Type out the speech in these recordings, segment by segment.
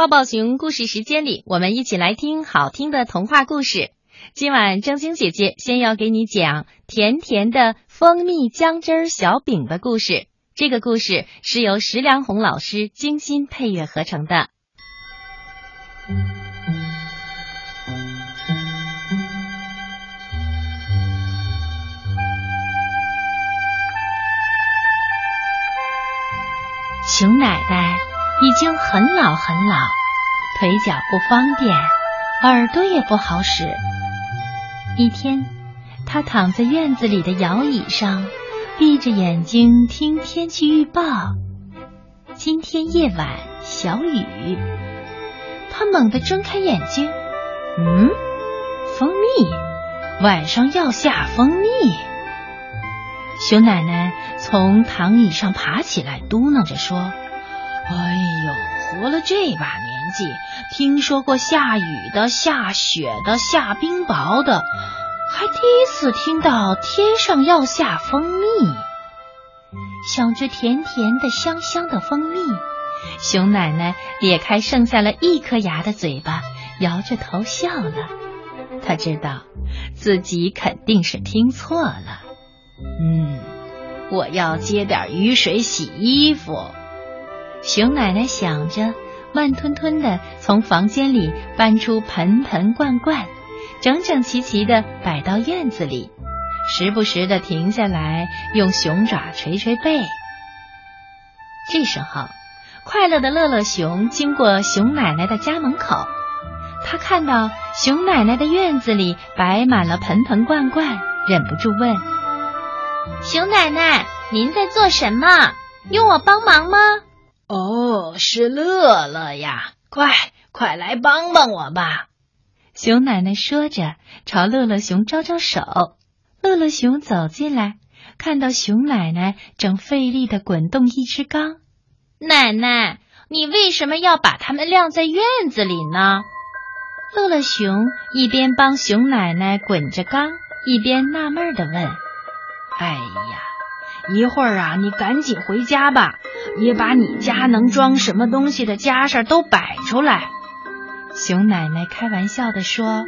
抱抱熊故事时间里，我们一起来听好听的童话故事。今晚正晶姐姐先要给你讲甜甜的蜂蜜姜汁小饼的故事。这个故事是由石良红老师精心配乐合成的。熊奶奶已经很老很老，腿脚不方便，耳朵也不好使。一天，他躺在院子里的摇椅上，闭着眼睛听天气预报。今天夜晚小雨。他猛地睁开眼睛，嗯，蜂蜜，晚上要下蜂蜜。熊奶奶从躺椅上爬起来，嘟囔着说：“哎呦，活了这把年纪，听说过下雨的、下雪的、下冰雹的，还第一次听到天上要下蜂蜜。”想着甜甜的、香香的蜂蜜，熊奶奶咧开剩下了一颗牙的嘴巴，摇着头笑了。她知道自己肯定是听错了。嗯，我要接点雨水洗衣服。熊奶奶想着，慢吞吞的从房间里搬出盆盆罐罐，整整齐齐的摆到院子里，时不时的停下来用熊爪捶捶背。这时候，快乐的乐乐熊经过熊奶奶的家门口，他看到熊奶奶的院子里摆满了盆盆罐罐，忍不住问。熊奶奶，您在做什么？用我帮忙吗？哦，是乐乐呀，快快来帮帮我吧！熊奶奶说着，朝乐乐熊招招手。乐乐熊走进来，看到熊奶奶正费力的滚动一只缸。奶奶，你为什么要把它们晾在院子里呢？乐乐熊一边帮熊奶奶滚着缸，一边纳闷的问。哎呀，一会儿啊，你赶紧回家吧，也把你家能装什么东西的家事都摆出来。熊奶奶开玩笑的说：“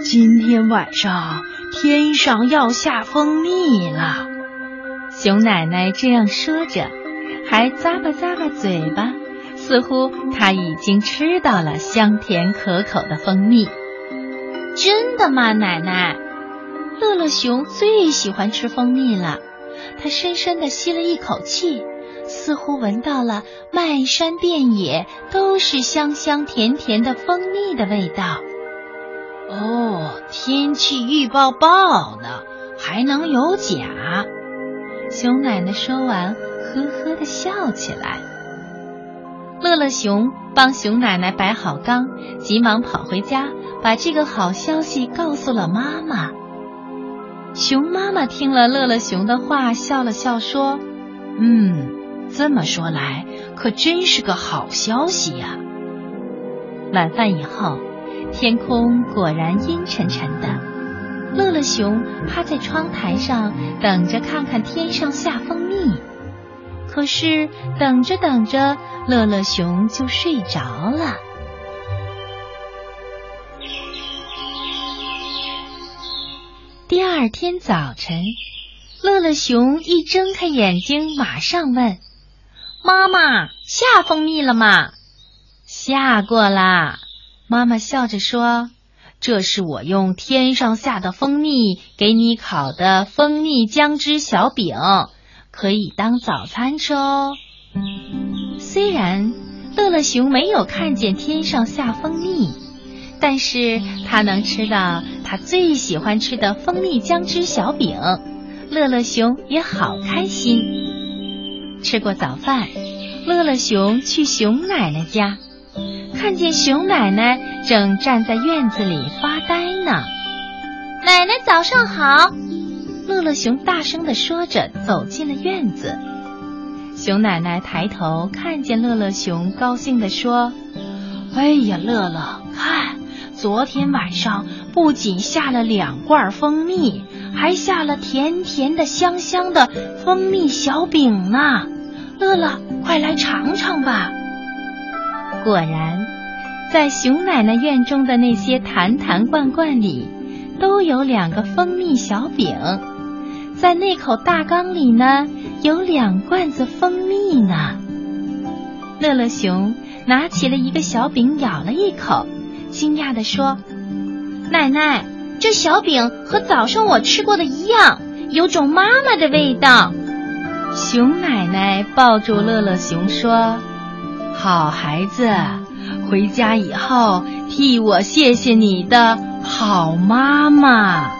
今天晚上天上要下蜂蜜了。”熊奶奶这样说着，还咂巴咂巴嘴巴，似乎她已经吃到了香甜可口的蜂蜜。真的吗，奶奶？乐乐熊最喜欢吃蜂蜜了，它深深的吸了一口气，似乎闻到了漫山遍野都是香香甜甜的蜂蜜的味道。哦，天气预报报呢还能有假？熊奶奶说完，呵呵的笑起来。乐乐熊帮熊奶奶摆好缸，急忙跑回家，把这个好消息告诉了妈妈。熊妈妈听了乐乐熊的话，笑了笑说：“嗯，这么说来，可真是个好消息呀。”晚饭以后，天空果然阴沉沉的。乐乐熊趴在窗台上，等着看看天上下蜂蜜。可是等着等着，乐乐熊就睡着了。第二天早晨，乐乐熊一睁开眼睛，马上问：“妈妈，下蜂蜜了吗？”“下过啦。”妈妈笑着说：“这是我用天上下的蜂蜜给你烤的蜂蜜姜汁小饼，可以当早餐吃哦。”虽然乐乐熊没有看见天上下蜂蜜。但是他能吃到最喜欢吃的蜂蜜姜汁小饼，乐乐熊也好开心。吃过早饭，乐乐熊去熊奶奶家，看见熊奶奶正站在院子里发呆呢。奶奶早上好，乐乐熊大声的说着，走进了院子。熊奶奶抬头看见乐乐熊，高兴的说：“哎呀，乐乐，看。”昨天晚上不仅下了两罐蜂蜜，还下了甜甜的、香香的蜂蜜小饼呢。乐乐，快来尝尝吧！果然，在熊奶奶院中的那些坛坛罐罐里，都有两个蜂蜜小饼。在那口大缸里呢，有两罐子蜂蜜呢。乐乐熊拿起了一个小饼，咬了一口，惊讶地说：“奶奶，这小饼和早上我吃过的一样，有种妈妈的味道。”熊奶奶抱住乐乐熊说：“好孩子，回家以后替我谢谢你的好妈妈。”